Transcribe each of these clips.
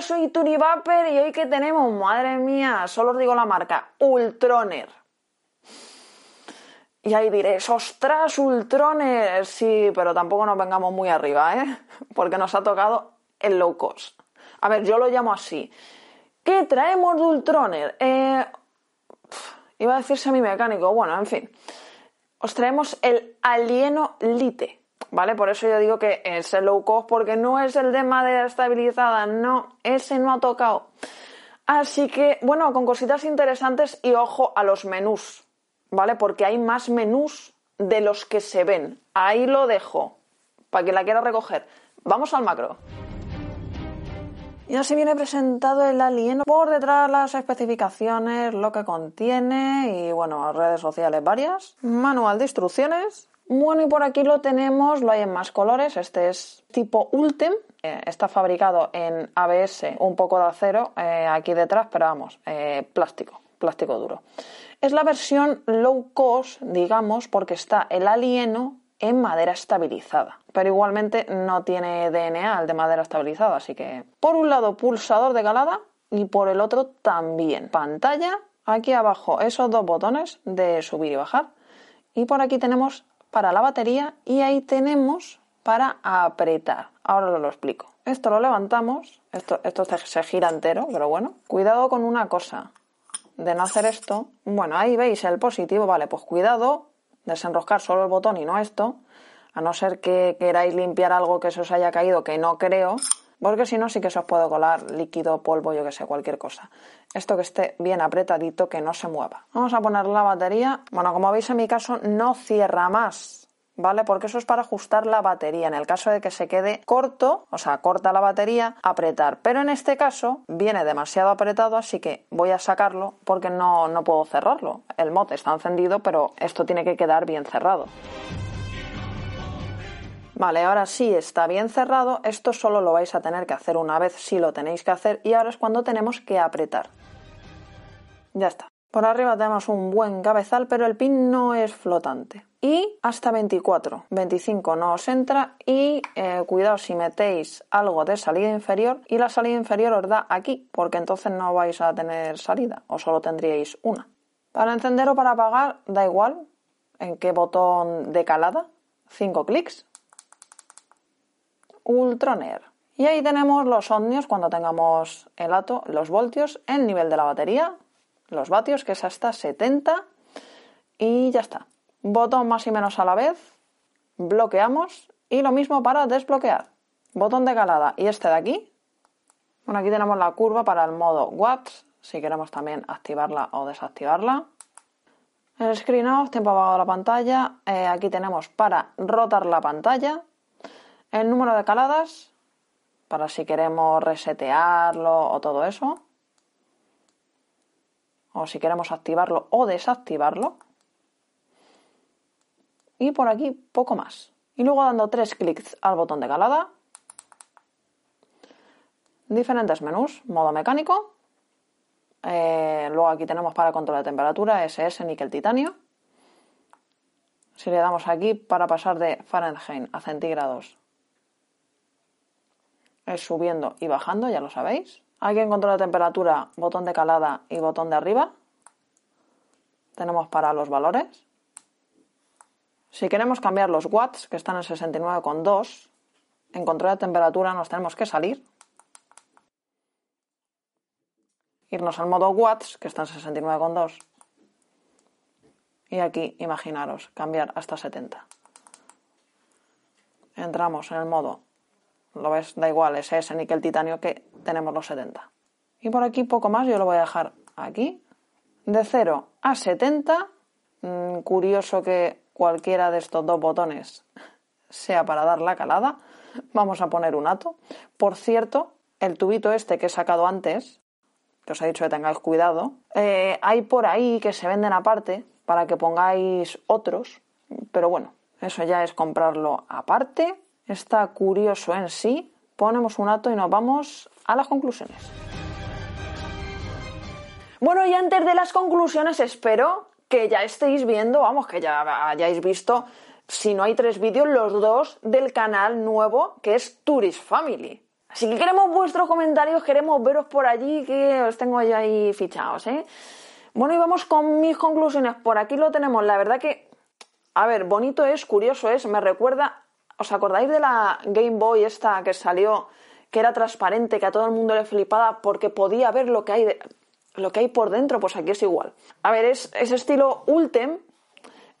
Soy Turivaper y hoy que tenemos, madre mía, solo os digo la marca, Ultroner. Y ahí diréis, ostras, Ultroner. Sí, pero tampoco nos vengamos muy arriba, ¿eh? Porque nos ha tocado el low cost. A ver, yo lo llamo así. ¿Qué traemos de Ultroner? Eh, iba a decir semimecánico, bueno, en fin. Os traemos el Alieno Lite, ¿vale? Por eso yo digo que es el low cost, porque no es el de madera estabilizada, no, ese no ha tocado. Así que, bueno, con cositas interesantes y ojo a los menús, ¿vale? Porque hay más menús de los que se ven. Ahí lo dejo, para quien la quiera recoger. Vamos al macro. Ya se viene presentado el alieno por detrás las especificaciones, lo que contiene y bueno, redes sociales varias. Manual de instrucciones. Bueno, y por aquí lo tenemos, lo hay en más colores. Este es tipo Ultem. Eh, está fabricado en ABS, un poco de acero eh, aquí detrás, pero vamos, eh, plástico, plástico duro. Es la versión low cost, digamos, porque está el alieno en madera estabilizada. Pero igualmente no tiene DNA el de madera estabilizada, así que por un lado pulsador de calada y por el otro también pantalla. Aquí abajo esos dos botones de subir y bajar. Y por aquí tenemos para la batería y ahí tenemos para apretar. Ahora lo explico. Esto lo levantamos, esto, esto se gira entero, pero bueno. Cuidado con una cosa, de no hacer esto. Bueno, ahí veis el positivo, vale, pues cuidado desenroscar solo el botón y no esto, a no ser que queráis limpiar algo que se os haya caído, que no creo, porque si no sí que se os puede colar líquido, polvo, yo que sé, cualquier cosa. Esto que esté bien apretadito, que no se mueva. Vamos a poner la batería. Bueno, como veis en mi caso no cierra más. ¿vale? Porque eso es para ajustar la batería. En el caso de que se quede corto, o sea, corta la batería, apretar. Pero en este caso viene demasiado apretado, así que voy a sacarlo porque no, no puedo cerrarlo. El mod está encendido, pero esto tiene que quedar bien cerrado. Vale, ahora sí está bien cerrado. Esto solo lo vais a tener que hacer una vez si lo tenéis que hacer y ahora es cuando tenemos que apretar. Ya está. Por arriba tenemos un buen cabezal, pero el pin no es flotante. Y hasta 24. 25 no os entra y eh, cuidado si metéis algo de salida inferior y la salida inferior os da aquí, porque entonces no vais a tener salida o solo tendríais una. Para encender o para apagar da igual en qué botón de calada. 5 clics. Ultroner. Y ahí tenemos los ohmios cuando tengamos el ato, los voltios, el nivel de la batería, los vatios, que es hasta 70, y ya está. Botón más y menos a la vez, bloqueamos y lo mismo para desbloquear. Botón de calada y este de aquí. Bueno, aquí tenemos la curva para el modo watts, si queremos también activarla o desactivarla. El screen off, tiempo apagado de la pantalla. Eh, aquí tenemos para rotar la pantalla. El número de caladas, para si queremos resetearlo o todo eso o si queremos activarlo o desactivarlo. Y por aquí poco más. Y luego dando tres clics al botón de calada, diferentes menús, modo mecánico, eh, luego aquí tenemos para control de temperatura, SS, níquel, titanio. Si le damos aquí para pasar de Fahrenheit a centígrados, es subiendo y bajando, ya lo sabéis. Aquí en control de temperatura, botón de calada y botón de arriba. Tenemos para los valores. Si queremos cambiar los watts, que están en 69,2, en control de temperatura nos tenemos que salir. Irnos al modo watts, que está en 69,2. Y aquí, imaginaros, cambiar hasta 70. Entramos en el modo lo ves, da igual, es ese níquel titanio que tenemos los 70. Y por aquí poco más, yo lo voy a dejar aquí. De 0 a 70, mm, curioso que cualquiera de estos dos botones sea para dar la calada. Vamos a poner un ato. Por cierto, el tubito este que he sacado antes, que os he dicho que tengáis cuidado, eh, hay por ahí que se venden aparte para que pongáis otros, pero bueno, eso ya es comprarlo aparte está curioso en sí, ponemos un ato y nos vamos a las conclusiones. Bueno, y antes de las conclusiones espero que ya estéis viendo, vamos, que ya hayáis visto, si no hay tres vídeos, los dos del canal nuevo que es Tourist Family. Así que queremos vuestros comentarios, queremos veros por allí, que os tengo ya ahí fichados, ¿eh? Bueno, y vamos con mis conclusiones. Por aquí lo tenemos. La verdad que, a ver, bonito es, curioso es, me recuerda, ¿os acordáis de la Game Boy esta que salió, que era transparente, que a todo el mundo le flipaba porque podía ver lo que hay, lo que hay por dentro? Pues aquí es igual. A ver, es, ese estilo Ultem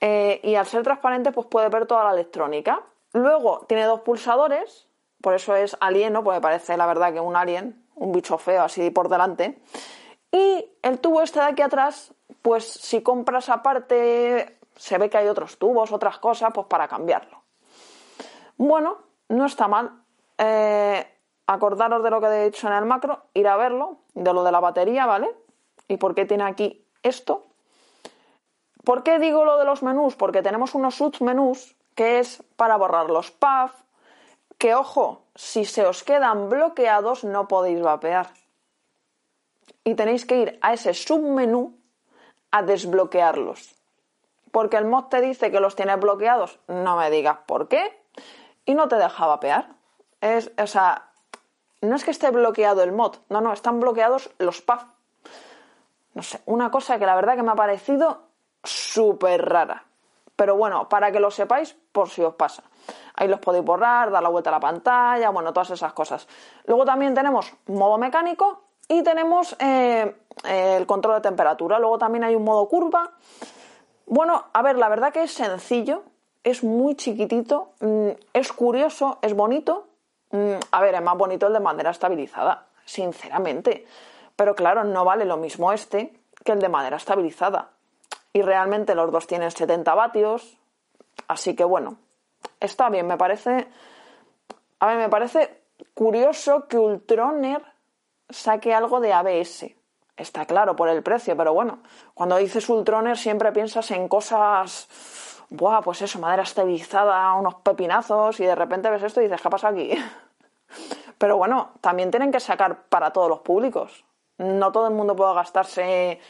eh, y al ser transparente pues puede ver toda la electrónica. Luego tiene dos pulsadores, por eso es alieno, porque parece la verdad que un alien, un bicho feo así por delante. Y el tubo este de aquí atrás, pues si compras aparte, se ve que hay otros tubos, otras cosas, pues para cambiarlo. Bueno, no está mal. Eh, acordaros de lo que he dicho en el macro, ir a verlo, de lo de la batería, ¿vale? ¿Y por qué tiene aquí esto? ¿Por qué digo lo de los menús? Porque tenemos unos submenús que es para borrar los puff, que ojo, si se os quedan bloqueados no podéis vapear. Y tenéis que ir a ese submenú a desbloquearlos. Porque el mod te dice que los tienes bloqueados, no me digas por qué, y no te deja vapear. Es, o sea, no es que esté bloqueado el mod, no, no, están bloqueados los puff. No sé, una cosa que la verdad que me ha parecido súper rara. Pero bueno, para que lo sepáis, por si os pasa. Ahí los podéis borrar, dar la vuelta a la pantalla, bueno, todas esas cosas. Luego también tenemos modo mecánico y tenemos eh, el control de temperatura. Luego también hay un modo curva. Bueno, a ver, la verdad que es sencillo, es muy chiquitito, mm, es curioso, es bonito. Mm, a ver, es más bonito el de madera estabilizada, sinceramente. Pero claro, no vale lo mismo este que el de madera estabilizada. Y realmente los dos tienen 70 vatios. Así que bueno, está bien, me parece. A ver, me parece curioso que Ultroner saque algo de ABS. Está claro por el precio, pero bueno, cuando dices Ultroner siempre piensas en cosas. Buah, pues eso, madera estabilizada, unos pepinazos, y de repente ves esto y dices, ¿qué pasa aquí? Pero bueno, también tienen que sacar para todos los públicos. No todo el mundo puede gastarse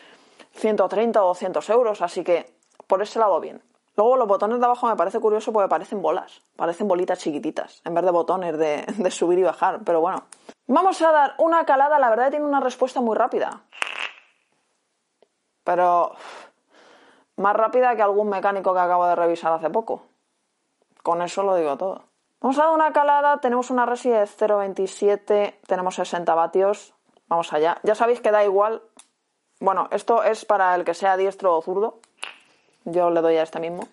130 o 200 euros, así que por ese lado bien. Luego los botones de abajo me parece curioso porque parecen bolas, parecen bolitas chiquititas, en vez de botones de, subir y bajar, pero bueno. Vamos a dar una calada, la verdad tiene una respuesta muy rápida. Pero más rápida que algún mecánico que acabo de revisar hace poco. Con eso lo digo todo. Vamos a dar una calada, tenemos una resi de 0.27, tenemos 60 vatios. Vamos allá. Ya sabéis que da igual. Bueno, esto es para el que sea diestro o zurdo. Yo le doy a este mismo.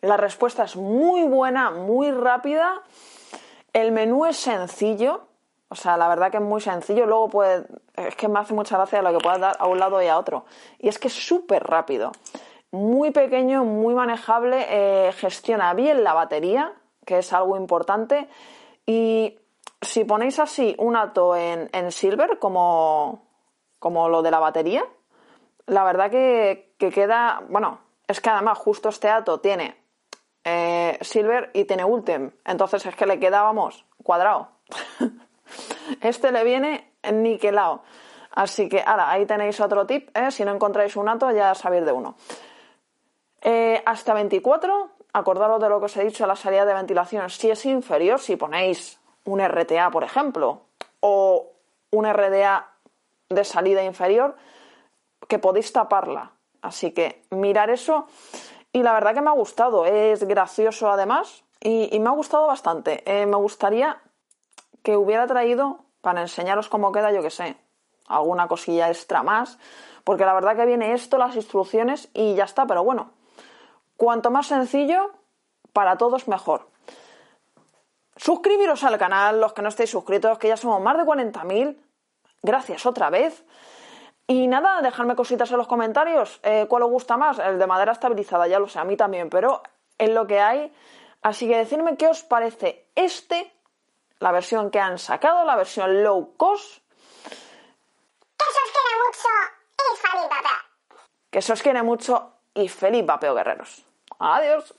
La respuesta es muy buena, muy rápida. El menú es sencillo. O sea, la verdad que es muy sencillo. Luego puede. Es que me hace mucha gracia lo que puedas dar a un lado y a otro. Y es que es súper rápido. Muy pequeño, muy manejable. Eh, gestiona bien la batería, que es algo importante. Y si ponéis así un ato en, silver, como, como, lo de la batería, la verdad que, queda, bueno, es que además justo este ato tiene eh, silver y tiene ultim, entonces es que le queda, vamos, cuadrado. este le viene niquelado. Así que ahora ahí tenéis otro tip, ¿eh? si no encontráis un ato ya sabéis de uno. Eh, hasta 24, acordaros de lo que os he dicho, la salida de ventilación, si es inferior, si ponéis un RTA, por ejemplo, o un RDA de salida inferior, que podéis taparla. Así que mirar eso. Y la verdad que me ha gustado. Es gracioso además. Y, me ha gustado bastante. Eh, me gustaría que hubiera traído, para enseñaros cómo queda, yo que sé, alguna cosilla extra más. Porque la verdad que viene esto, las instrucciones y ya está. Pero bueno, cuanto más sencillo, para todos mejor. Suscribiros al canal, los que no estéis suscritos, que ya somos más de 40.000. Gracias otra vez. Y nada, dejadme cositas en los comentarios. Eh, ¿Cuál os gusta más? El de madera estabilizada, ya lo sé, a mí también, pero es lo que hay. Así que decidme qué os parece este, la versión que han sacado, la versión low cost. Que se os quiere mucho y feliz vapeo. Que se os quiere mucho y feliz vapeo, guerreros. Adiós.